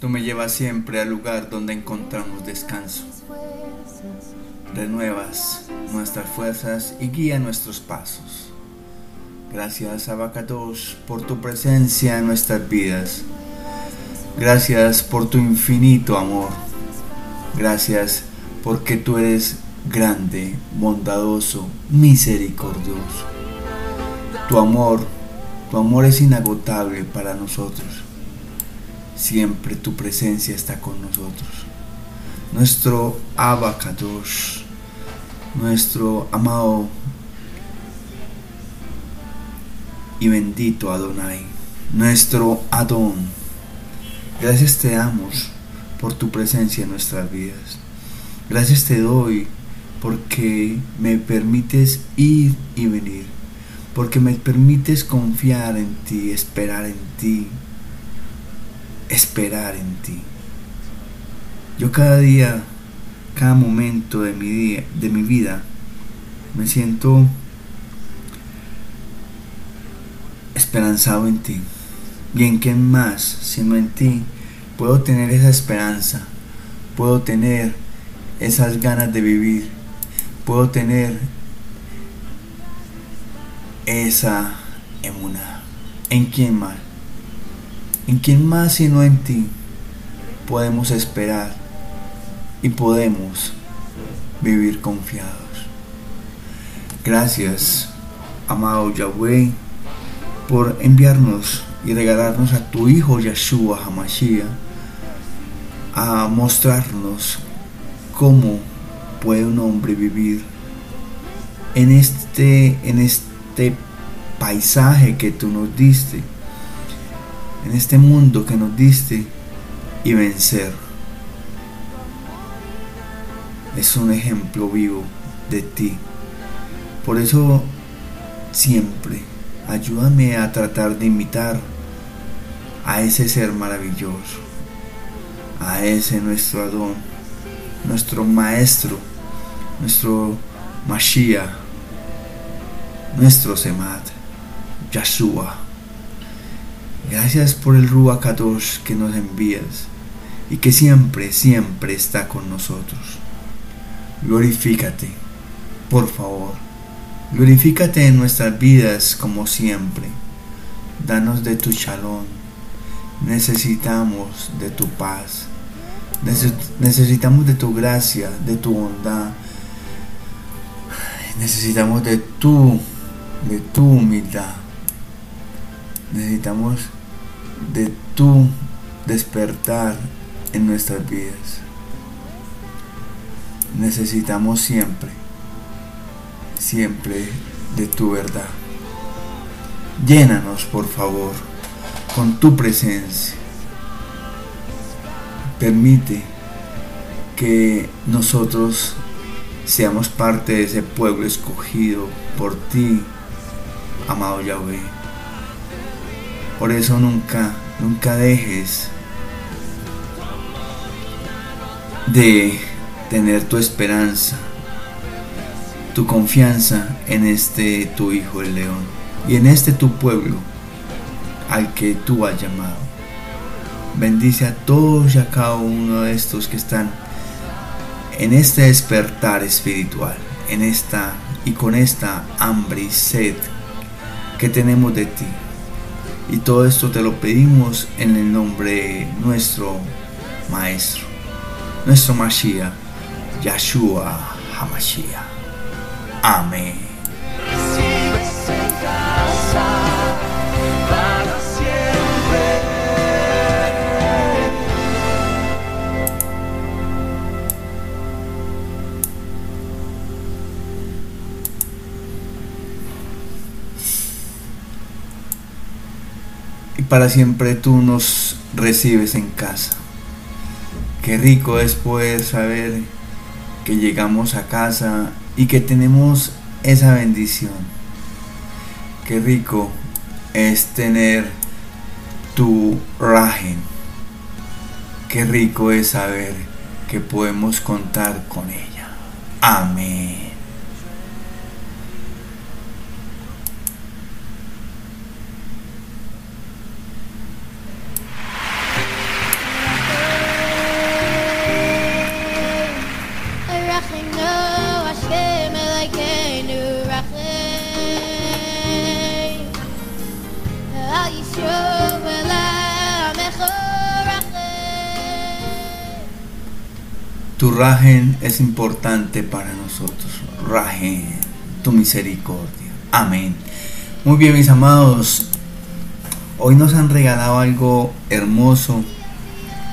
Tú me llevas siempre al lugar donde encontramos descanso. Renuevas nuestras fuerzas y guía nuestros pasos. Gracias Abacados por tu presencia en nuestras vidas. Gracias por tu infinito amor. Gracias porque tú eres grande, bondadoso, misericordioso. Tu amor, tu amor es inagotable para nosotros. Siempre tu presencia está con nosotros. Nuestro Abacados, nuestro amado y bendito Adonai, nuestro Adón. Gracias te damos por tu presencia en nuestras vidas. Gracias te doy porque me permites ir y venir, porque me permites confiar en ti, esperar en ti, esperar en ti. Yo cada día, cada momento de mi día, de mi vida, me siento esperanzado en ti. ¿Y en qué más, sino en ti, puedo tener esa esperanza? Puedo tener esas ganas de vivir. Puedo tener esa emuna. ¿En quién más? ¿En quién más sino en ti podemos esperar y podemos vivir confiados? Gracias, amado Yahweh por enviarnos y regalarnos a tu Hijo Yeshua Hamashiach a mostrarnos cómo puede un hombre vivir en este, en este paisaje que tú nos diste, en este mundo que nos diste y vencer. Es un ejemplo vivo de ti. Por eso siempre ayúdame a tratar de imitar a ese ser maravilloso, a ese nuestro Adón, nuestro Maestro, nuestro Mashiach, nuestro Semat, Yahshua. Gracias por el Ruach Kadosh que nos envías y que siempre, siempre está con nosotros. Glorifícate, por favor Glorifícate en nuestras vidas como siempre. Danos de tu shalom. Necesitamos de tu paz. Necesitamos de tu gracia, de tu bondad. Necesitamos de tu, de tu humildad. Necesitamos de tu despertar en nuestras vidas. Necesitamos siempre siempre de tu verdad. Llénanos, por favor, con tu presencia. Permite que nosotros seamos parte de ese pueblo escogido por ti, amado Yahweh. Por eso nunca, nunca dejes de tener tu esperanza tu confianza en este tu Hijo el León y en este tu pueblo al que tú has llamado. Bendice a todos y a cada uno de estos que están en este despertar espiritual, en esta y con esta hambre y sed que tenemos de ti. Y todo esto te lo pedimos en el nombre de nuestro Maestro, nuestro Mashiach, Yahshua HaMashiach. Amén. Para siempre tú nos recibes en casa. Qué rico es poder saber que llegamos a casa y que tenemos esa bendición. Qué rico es tener tu rajen. Qué rico es saber que podemos contar con ella. Amén. Rajen es importante para nosotros. Rajen, tu misericordia. Amén. Muy bien, mis amados. Hoy nos han regalado algo hermoso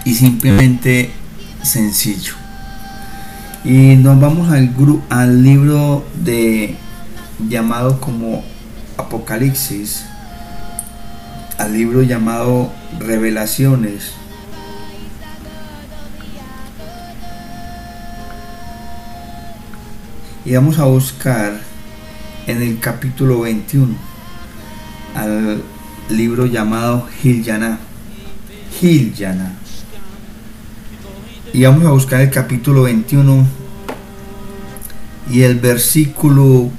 y simplemente sencillo. Y nos vamos al, al libro de llamado como Apocalipsis, al libro llamado Revelaciones. Y vamos a buscar en el capítulo 21 al libro llamado Giljana. Giljana. Y vamos a buscar el capítulo 21 y el versículo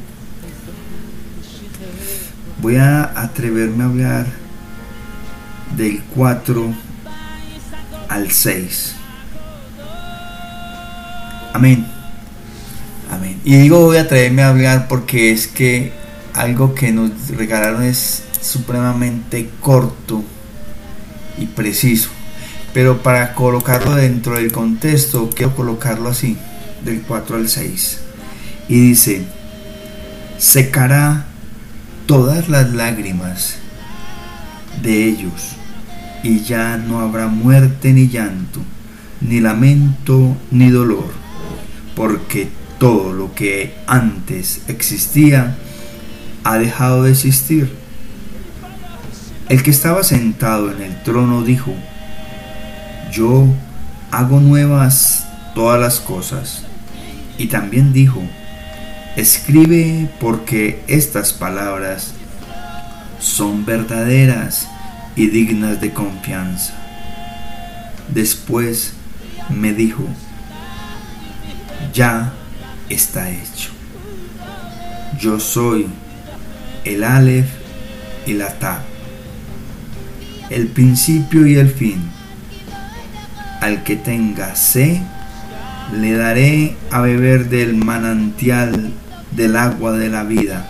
voy a atreverme a hablar del 4 al 6. Amén. Amén. Y digo voy a atreverme a hablar porque es que algo que nos regalaron es supremamente corto y preciso. Pero para colocarlo dentro del contexto, quiero colocarlo así, del 4 al 6. Y dice, secará todas las lágrimas de ellos, y ya no habrá muerte ni llanto, ni lamento ni dolor, porque todo lo que antes existía ha dejado de existir. El que estaba sentado en el trono dijo, yo hago nuevas todas las cosas. Y también dijo, Escribe porque estas palabras son verdaderas y dignas de confianza. Después me dijo, ya está hecho. Yo soy el Aleph y la Ta, el principio y el fin. Al que tenga sed, le daré a beber del manantial del agua de la vida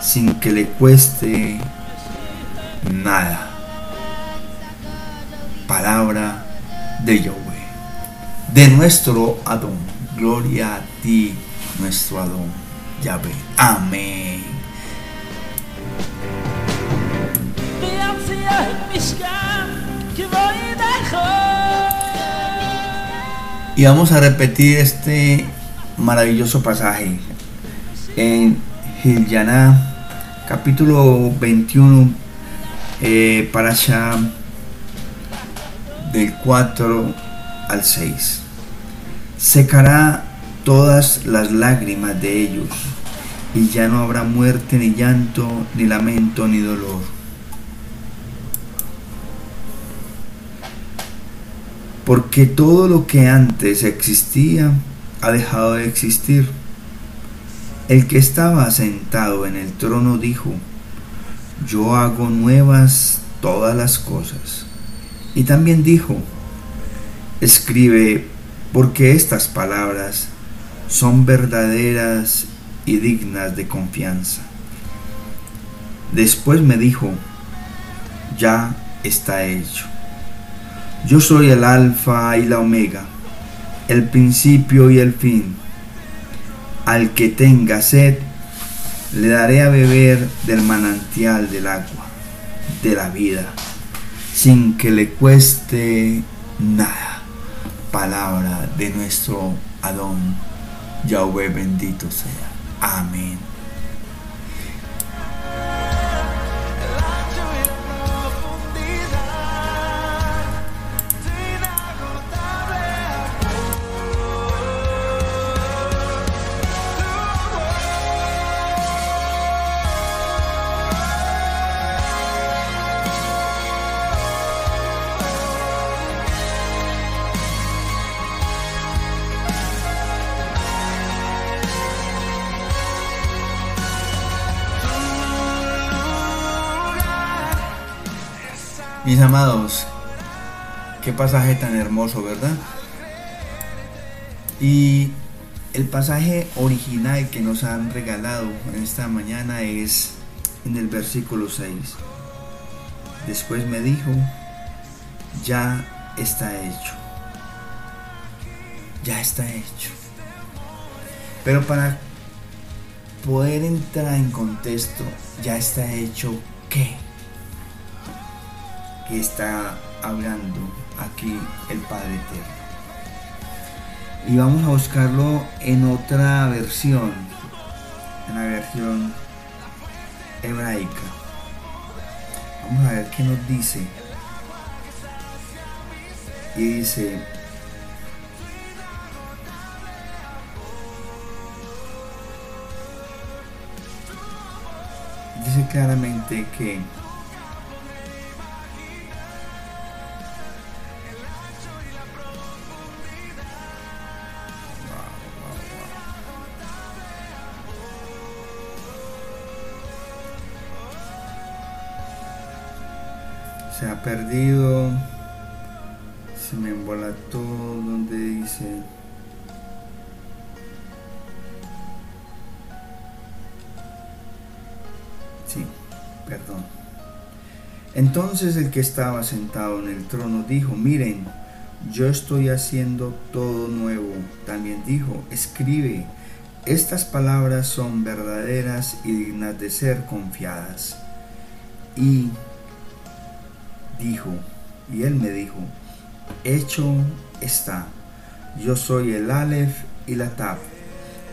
sin que le cueste nada. Palabra de Yahweh, de nuestro Adón. Gloria a ti, nuestro Adón, Yahweh. Amén. Y vamos a repetir este maravilloso pasaje en Gilyaná, capítulo 21, eh, para allá del 4 al 6. Secará todas las lágrimas de ellos, y ya no habrá muerte, ni llanto, ni lamento, ni dolor. Porque todo lo que antes existía ha dejado de existir el que estaba sentado en el trono dijo, yo hago nuevas todas las cosas. Y también dijo, escribe, porque estas palabras son verdaderas y dignas de confianza. Después me dijo, ya está hecho. Yo soy el alfa y la omega, el principio y el fin al que tenga sed, le daré a beber del manantial del agua, de la vida, sin que le cueste nada. Palabra de nuestro Adón, Yahweh bendito sea. Amén. Mis amados, qué pasaje tan hermoso, ¿verdad? Y el pasaje original que nos han regalado en esta mañana es en el versículo 6. Después me dijo, ya está hecho. ya está hecho. Pero para poder entrar en contexto, ya está hecho qué? Que está hablando aquí el Padre Eterno. Y vamos a buscarlo en otra versión, en la versión hebraica. Vamos a ver qué nos dice. Y dice, dice claramente que perdido se me embolató donde dice sí perdón. Entonces el que estaba sentado en el trono dijo miren yo estoy haciendo todo nuevo también dijo escribe estas palabras son verdaderas y dignas de ser confiadas y dijo, y él me dijo, hecho está, yo soy el Aleph y la Tab,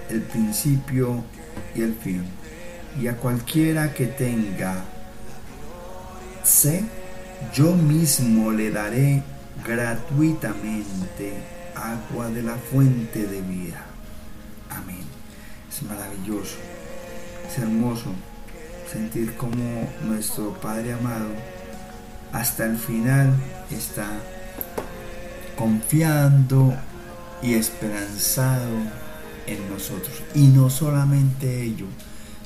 el principio y el fin. Y a cualquiera que tenga sé, yo mismo le daré gratuitamente agua de la fuente de vida. Amén. Es maravilloso, es hermoso sentir como nuestro Padre amado hasta el final está confiando y esperanzado en nosotros. Y no solamente ello,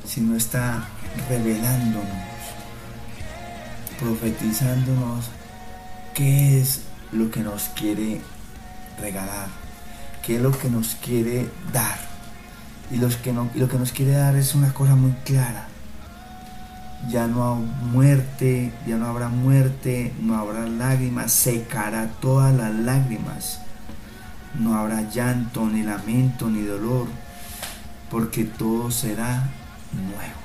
sino está revelándonos, profetizándonos qué es lo que nos quiere regalar, qué es lo que nos quiere dar. Y, lo que nos quiere dar es una cosa muy clara ya no hay muerte, ya no habrá muerte, no habrá lágrimas, secará todas las lágrimas. No habrá llanto, ni lamento, ni dolor, porque todo será nuevo.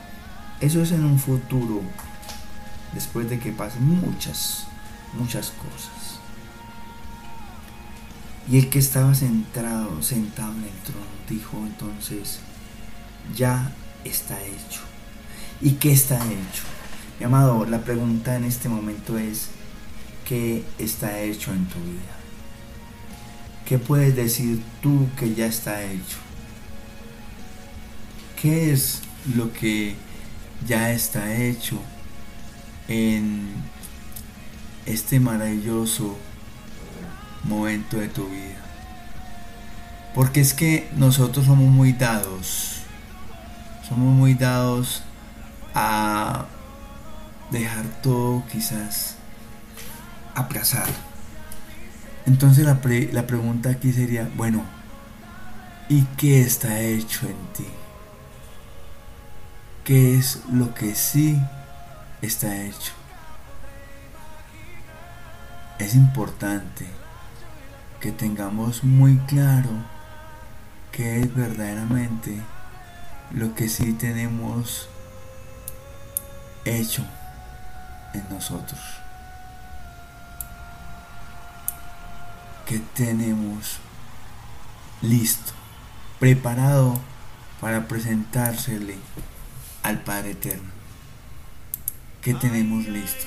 Eso es en un futuro, después de que pasen muchas, muchas cosas. Y el que estaba sentado, sentado en el trono, dijo entonces, ya está hecho ¿Y qué está hecho? Mi amado, la pregunta en este momento es, ¿qué está hecho en tu vida? ¿Qué puedes decir tú que ya está hecho? ¿Qué es lo que ya está hecho en este maravilloso momento de tu vida? Porque es que nosotros somos muy dados, somos muy dados a dejar todo quizás aplazar. Entonces la, la pregunta aquí sería, bueno, ¿y qué está hecho en ti? ¿Qué es lo que sí está hecho? Es importante que tengamos muy claro qué es verdaderamente lo que sí tenemos hecho en nosotros. Que tenemos listo, preparado para presentársele al Padre Eterno. Que tenemos listo.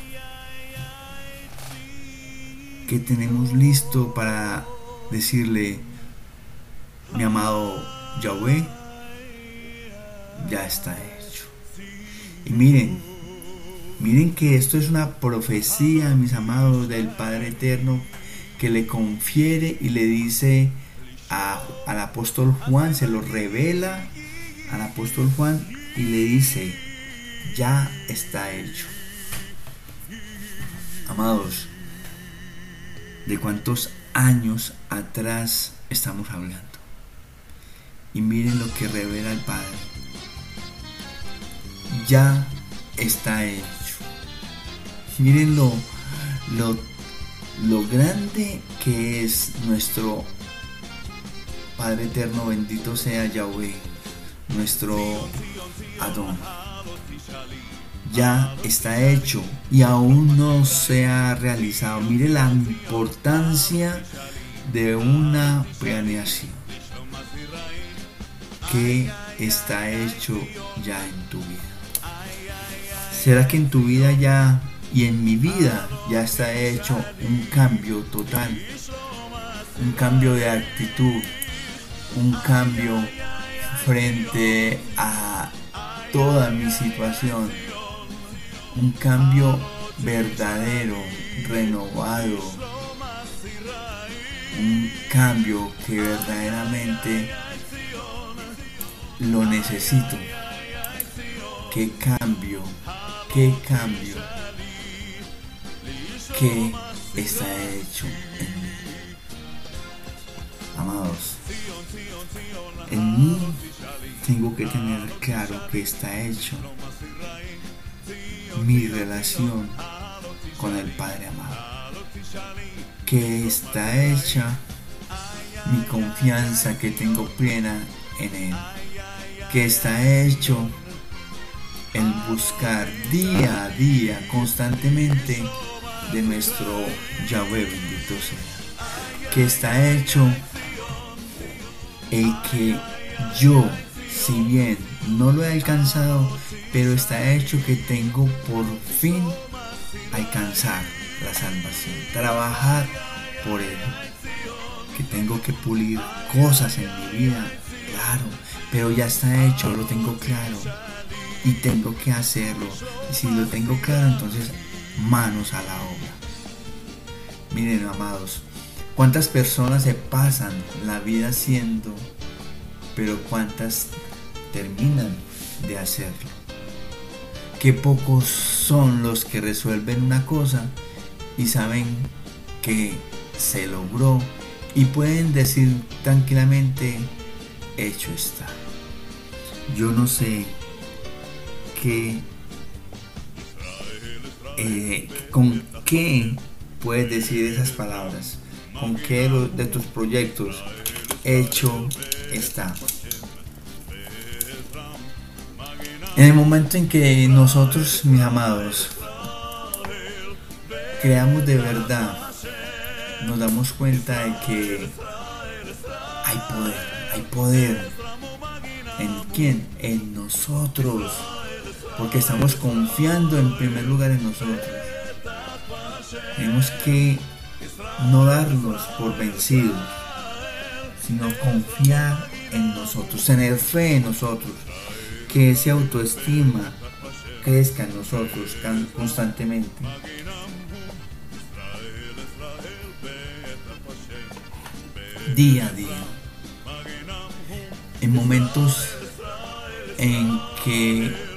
Que tenemos listo para decirle, mi amado Yahweh, ya está hecho. Y miren, Miren que esto es una profecía, mis amados, del Padre Eterno que le confiere y le dice al apóstol Juan, se lo revela al apóstol Juan y le dice, ya está hecho. Amados, ¿de cuántos años atrás estamos hablando? Y miren lo que revela el Padre. Ya está hecho. Miren lo, lo, grande que es nuestro Padre eterno, bendito sea Yahweh, nuestro Adón. Ya está hecho y aún no se ha realizado. Mire la importancia de una planeación que está hecho ya en tu vida. ¿Será que en tu vida ya y en mi vida ya está hecho un cambio total? Un cambio de actitud, un cambio frente a toda mi situación, un cambio verdadero, renovado, un cambio que verdaderamente lo necesito. ¿Qué cambio? ¿Qué cambio? ¿Qué está hecho en mí? Amados, en mí tengo que tener claro que está hecho mi relación con el Padre amado. Que está hecha mi confianza que tengo plena en Él. Que está hecho el buscar día a día, constantemente, de nuestro Yahweh bendito sea. Que está hecho el que yo, si bien no lo he alcanzado, pero está hecho que tengo por fin alcanzar la salvación, trabajar por él, que tengo que pulir cosas en mi vida, claro, pero ya está hecho, lo tengo claro y tengo que hacerlo. Y si lo tengo claro, entonces manos a la obra. Miren, amados, cuántas personas se pasan la vida haciendo, pero cuántas terminan de hacerlo. Qué pocos son los que resuelven una cosa y saben que se logró y pueden decir tranquilamente, hecho está. Yo no sé qué, eh, con qué puedes decir esas palabras, con qué de tus proyectos hecho está. En el momento en que nosotros, mis amados, creamos de verdad, nos damos cuenta de que hay poder, hay poder. ¿En quién? En nosotros. Porque estamos confiando en primer lugar en nosotros. Tenemos que no darnos por vencidos, sino confiar en nosotros, tener fe en nosotros que esa autoestima crezca en nosotros constantemente. Día a día. En momentos en que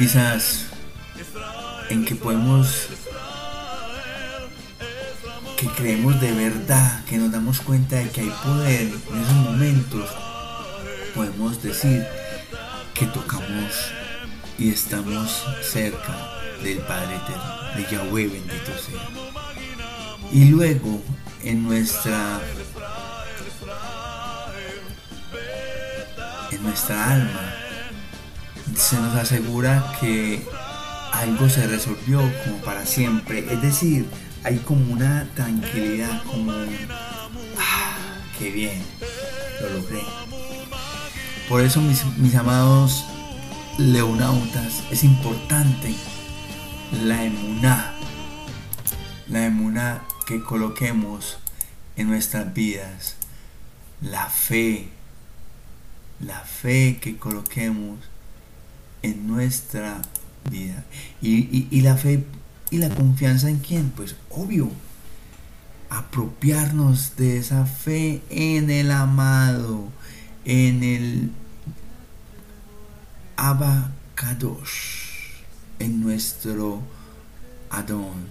quizás en que podemos que creemos de verdad, que nos damos cuenta de que hay poder en esos momentos podemos decir que tocamos y estamos cerca del Padre Eterno, de Yahweh bendito sea. Y luego en nuestra en nuestra alma se nos asegura que algo se resolvió como para siempre. Es decir, hay como una tranquilidad, como ah, qué bien, lo logré. Por eso, mis, amados leonautas, es importante la emuná. La emuná que coloquemos en nuestras vidas. La fe. La fe que coloquemos en nuestra vida. Y, y la fe y la confianza en quién? Pues obvio. Apropiarnos de esa fe en el amado, en el Abacadosh, en nuestro Adón,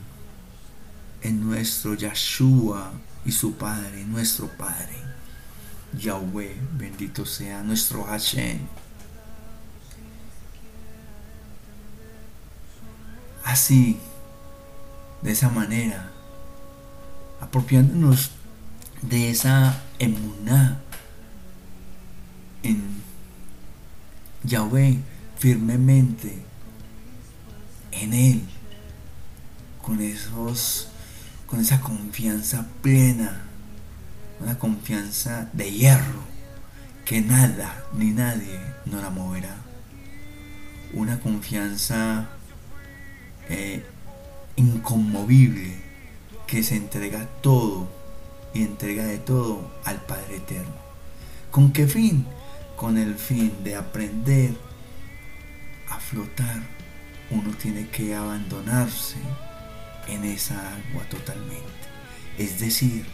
en nuestro Yahshua y su Padre, nuestro Padre. Yahweh, bendito sea nuestro Hashem. Así, de esa manera, apropiándonos de esa emuná en Yahweh firmemente en Él, con esos, con esa confianza plena, una confianza de hierro, que nada ni nadie no la moverá. Una confianza eh, inconmovible que se entrega todo y entrega de todo al Padre Eterno. ¿Con qué fin? Con el fin de aprender a flotar. Uno tiene que abandonarse en esa agua totalmente. Es decir,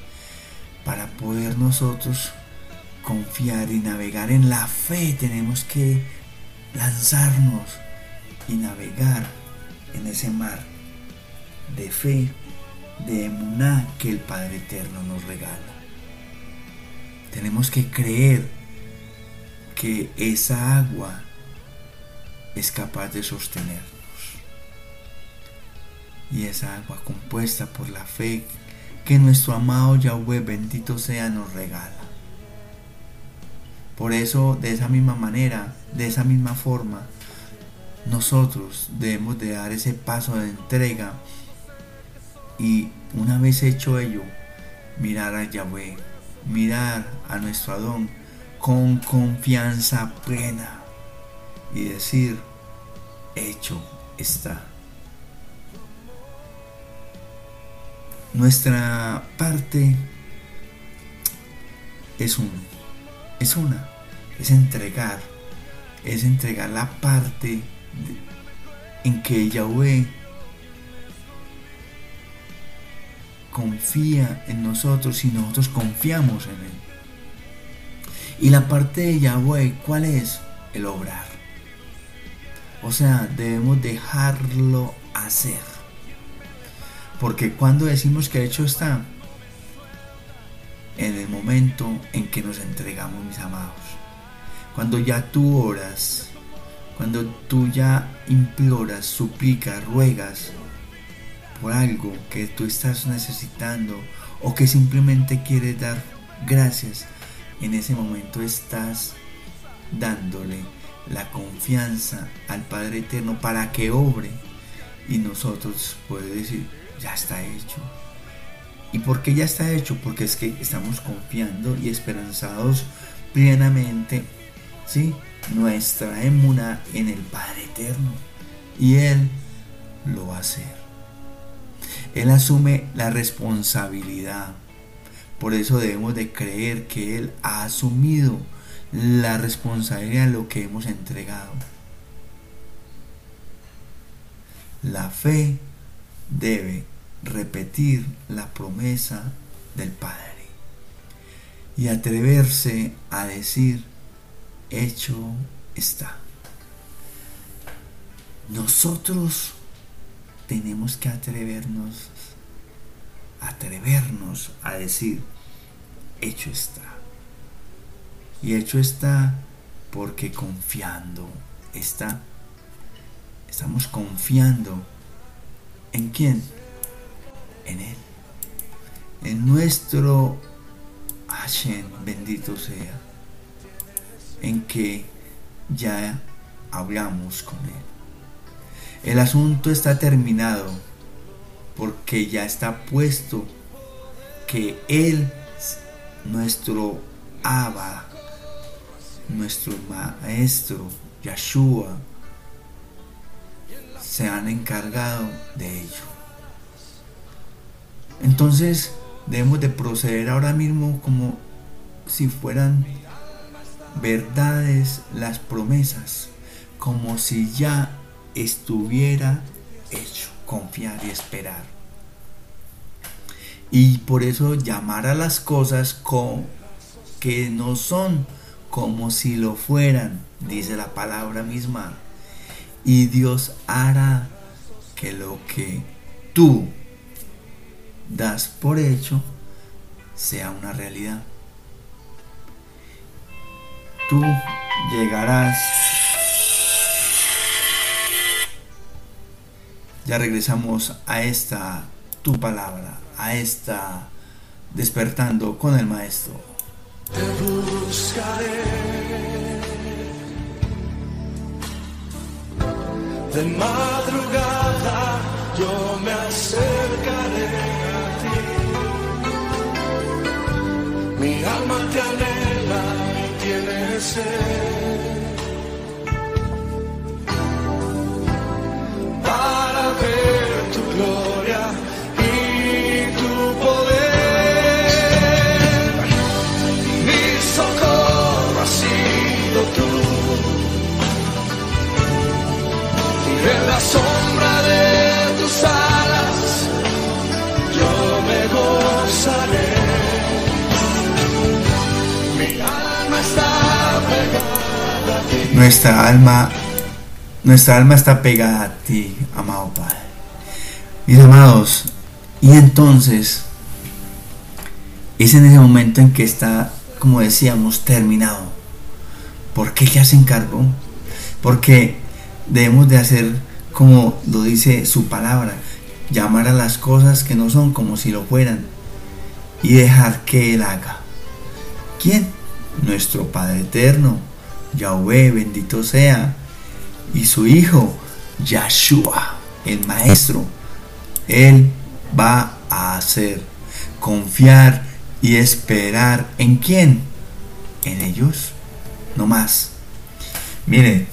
para poder nosotros confiar y navegar en la fe tenemos que lanzarnos y navegar en ese mar de fe de emuná que el Padre Eterno nos regala. Tenemos que creer que esa agua es capaz de sostenernos. Y esa agua compuesta por la fe que nuestro amado Yahweh bendito sea nos regala. Por eso, de esa misma manera, de esa misma forma, nosotros debemos de dar ese paso de entrega y una vez hecho ello, mirar a Yahweh, mirar a nuestro Adón con confianza plena y decir, hecho está. Nuestra parte es un, es una, es entregar, es entregar la parte en que Yahweh confía en nosotros y nosotros confiamos en Él. Y la parte de Yahweh, ¿cuál es? El obrar. O sea, debemos dejarlo hacer. Porque cuando decimos que hecho está, en el momento en que nos entregamos, mis amados. Cuando ya tú oras, cuando tú ya imploras, suplicas, ruegas, por algo que tú estás necesitando o que simplemente quieres dar gracias, en ese momento estás dándole la confianza al Padre Eterno para que obre y nosotros puede decir, ya está hecho. ¿Y por qué ya está hecho? Porque es que estamos confiando y esperanzados plenamente, ¿sí? Nuestra emuna en el Padre Eterno. Y Él lo va a hacer. Él asume la responsabilidad. Por eso debemos de creer que Él ha asumido la responsabilidad de lo que hemos entregado. La fe debe repetir la promesa del Padre y atreverse a decir, hecho está. Nosotros tenemos que atrevernos, atrevernos a decir, hecho está. Y hecho está porque confiando está. Estamos confiando en quién? En Él. En nuestro Hashem, bendito sea. En que ya hablamos con Él. El asunto está terminado porque ya está puesto que Él, nuestro Abba, nuestro Maestro, Yeshua, se han encargado de ello. Entonces debemos de proceder ahora mismo como si fueran verdades las promesas, como si ya estuviera hecho, confiar y esperar. Y por eso llamar a las cosas que no son como si lo fueran, dice la palabra misma. Y Dios hará que lo que tú das por hecho sea una realidad. Tú llegarás Ya regresamos a esta tu palabra, a esta despertando con el maestro. Te buscaré. De madrugada yo me acercaré a ti. Mi alma te tiene Nuestra alma, nuestra alma está pegada a ti, amado Padre. Mis amados, y entonces es en ese momento en que está, como decíamos, terminado. ¿Por qué ya se encargó? Porque debemos de hacer como lo dice su palabra, llamar a las cosas que no son como si lo fueran y dejar que Él haga. ¿Quién? Nuestro Padre Eterno, Yahweh, bendito sea, y su Hijo, Yahshua, el Maestro. Él va a hacer, confiar y esperar en quién? En ellos, no más. Miren,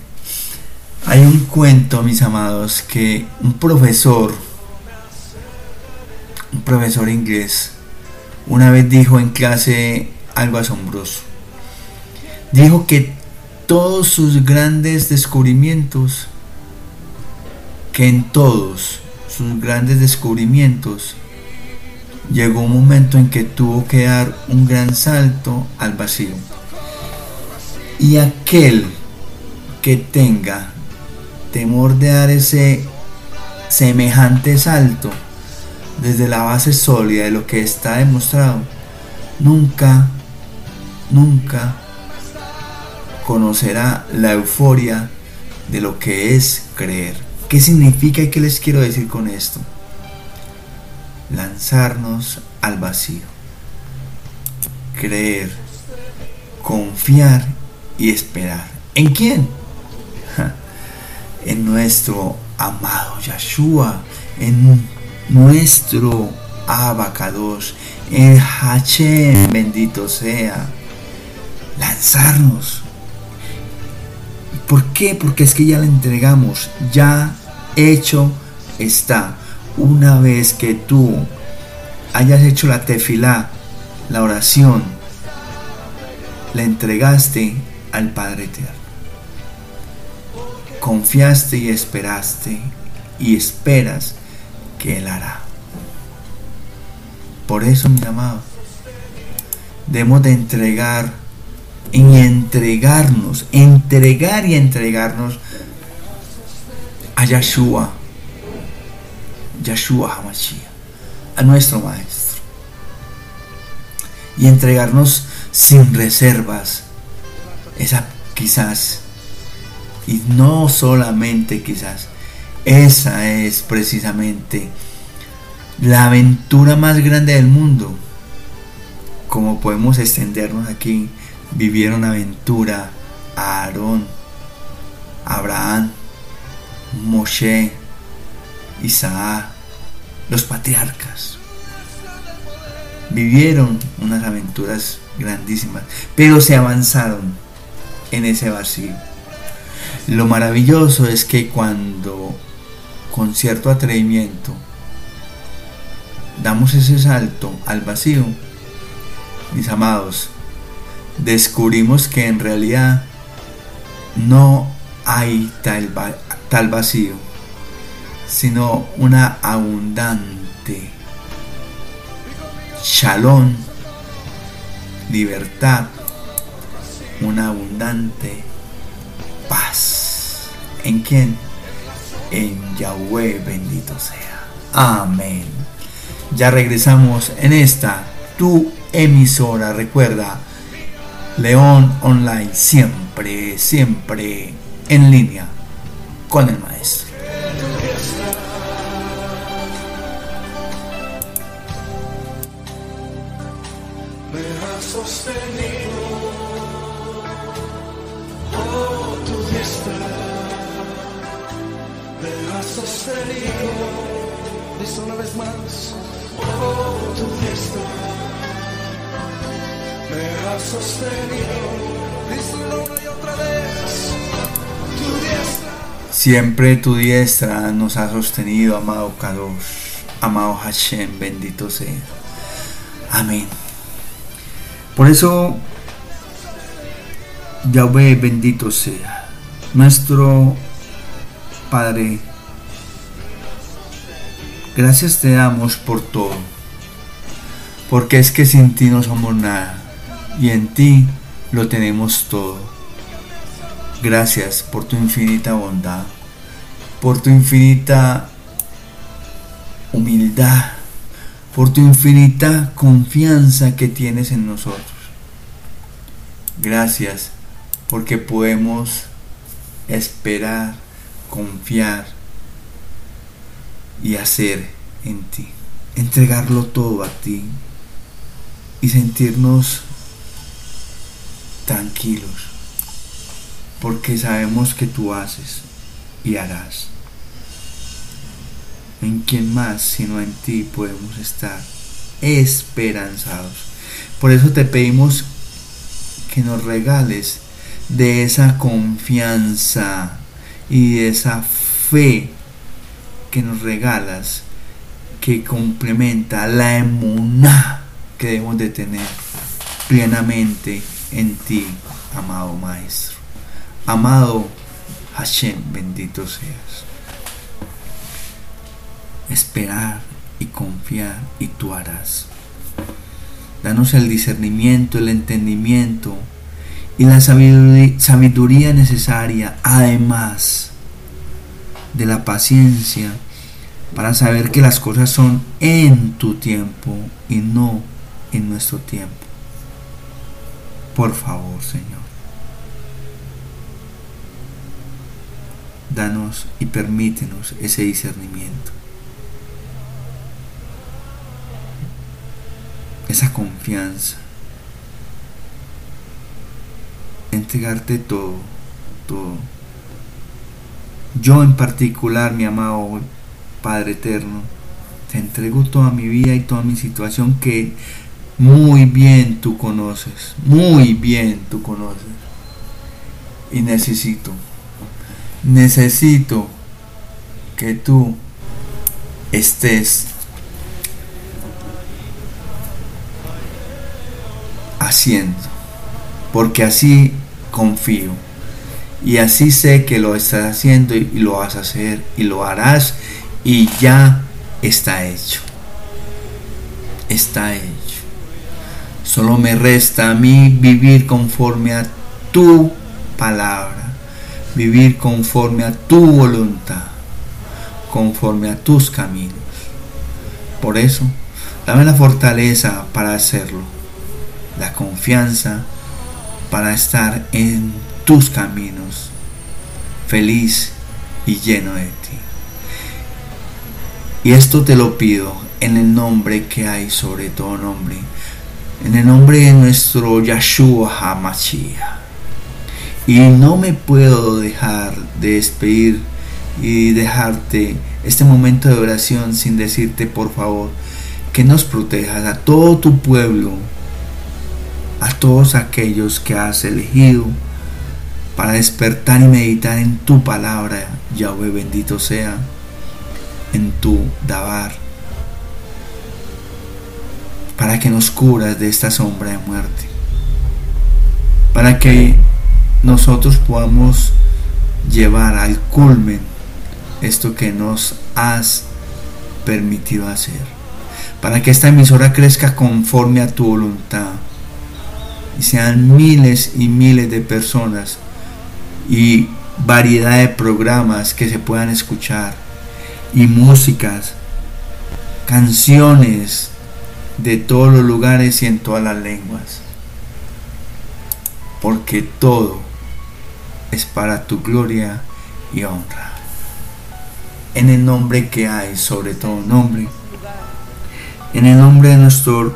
hay un cuento, mis amados, que un profesor, un profesor inglés, una vez dijo en clase algo asombroso. Dijo que todos sus grandes descubrimientos, que en todos sus grandes descubrimientos, llegó un momento en que tuvo que dar un gran salto al vacío. Y aquel que tenga temor de dar ese semejante salto desde la base sólida de lo que está demostrado, nunca, nunca conocerá la euforia de lo que es creer. ¿Qué significa y qué les quiero decir con esto? Lanzarnos al vacío. Creer, confiar y esperar. ¿En quién? En nuestro amado Yahshua, en nuestro Abacados, en Hachem, bendito sea. Lanzarnos. ¿Por qué? Porque es que ya le entregamos, ya hecho está. Una vez que tú hayas hecho la tefilá, la oración, le entregaste al Padre Eterno. Confiaste y esperaste y esperas que Él hará. Por eso, mi amado, debemos de entregar y entregarnos, entregar y entregarnos a Yahshua, Yahshua Hamashiach, a nuestro Maestro. Y entregarnos sin reservas. Esa quizás, y no solamente quizás, esa es precisamente la aventura más grande del mundo. Como podemos extendernos aquí, vivieron aventura Aarón, Abraham, Moshe, Isaac, los patriarcas. Vivieron unas aventuras grandísimas, pero se avanzaron en ese vacío. Lo maravilloso es que cuando con cierto atrevimiento damos ese salto al vacío, mis amados, descubrimos que en realidad no hay tal, tal vacío, sino una abundante shalom, libertad, una abundante paz. ¿En quién? En Yahweh bendito sea. Amén. Ya regresamos en esta, tu emisora. Recuerda, León Online, siempre, siempre en línea con el maestro. sostenido. Oh, Dice una vez más, oh, tu gesto. Siempre tu diestra nos ha sostenido, amado Kadosh, amado Hashem, bendito sea. Amén. Por eso, Yahweh, bendito sea, nuestro Padre, gracias te damos por todo, porque es que sin ti no somos nada y en ti lo tenemos todo. Gracias por tu infinita bondad, por tu infinita humildad, por tu infinita confianza que tienes en nosotros. Gracias porque podemos esperar, confiar y hacer en ti. Entregarlo todo a ti y sentirnos tranquilos porque sabemos que tú haces y harás. ¿En quién más sino en ti podemos estar esperanzados? Por eso te pedimos que nos regales de esa confianza y de esa fe que nos regalas que complementa la emuná que debemos de tener plenamente en ti, amado Maestro. Amado Hashem, bendito seas. Esperar y confiar y tú harás. Danos el discernimiento, el entendimiento y la sabiduría necesaria, además de la paciencia, para saber que las cosas son en tu tiempo y no en nuestro tiempo. Por favor, Señor. Danos y permítenos ese discernimiento. Esa confianza. Entregarte todo, todo. Yo en particular, mi amado Padre Eterno, te entrego toda mi vida y toda mi situación que muy bien tú conoces, muy bien tú conoces. Y necesito, necesito que tú estés haciendo, porque así confío y así sé que lo estás haciendo y lo vas a hacer y lo harás y ya está hecho. Está hecho. Solo me resta a mí vivir conforme a tu palabra, vivir conforme a tu voluntad, conforme a tus caminos. Por eso, dame la fortaleza para hacerlo, la confianza para estar en tus caminos, feliz y lleno de ti. Y esto te lo pido en el nombre que hay sobre todo nombre, en el nombre de nuestro Yahshua HaMashiach. Y no me puedo dejar de despedir y dejarte este momento de oración sin decirte por favor que nos protejas a todo tu pueblo, a todos aquellos que has elegido para despertar y meditar en tu palabra, Yahweh bendito sea, en tu Dabar, para que nos curas de esta sombra de muerte, para que nosotros podamos llevar al culmen esto que nos has permitido hacer, para que esta emisora crezca conforme a tu voluntad y sean miles y miles de personas y variedad de programas que se puedan escuchar y músicas, canciones de todos los lugares y en todas las lenguas. Porque todo es para tu gloria y honra. En el nombre que hay sobre todo nombre. En el nombre de nuestro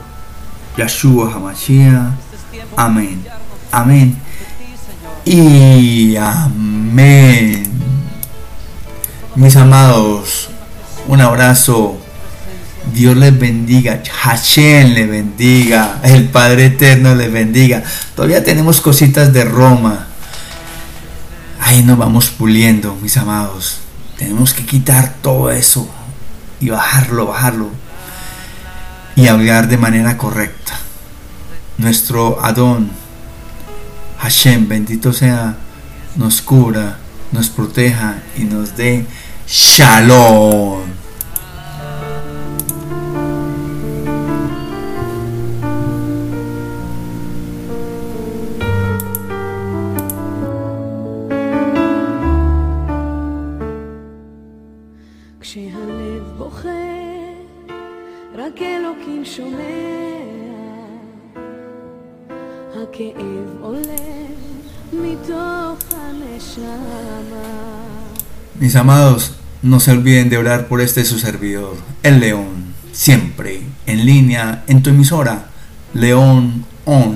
Yahshua HaMashiach. Amén. Amén. Y amén. Mis amados, un abrazo. Dios les bendiga, Hashem les bendiga, el Padre Eterno les bendiga. Todavía tenemos cositas de Roma. Ahí nos vamos puliendo, mis amados. Tenemos que quitar todo eso y bajarlo, bajarlo. Y hablar de manera correcta. Nuestro Adón, Hashem, bendito sea, nos cura, nos proteja y nos dé shalom. Amados, no se olviden de orar por este su servidor, el León, siempre en línea en tu emisora, León Online.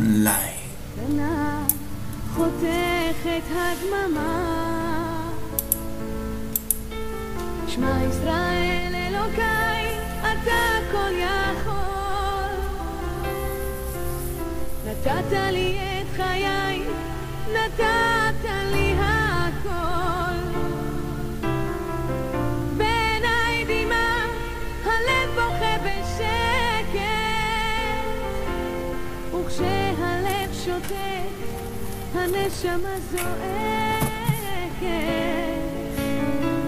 הנשמה זועקת.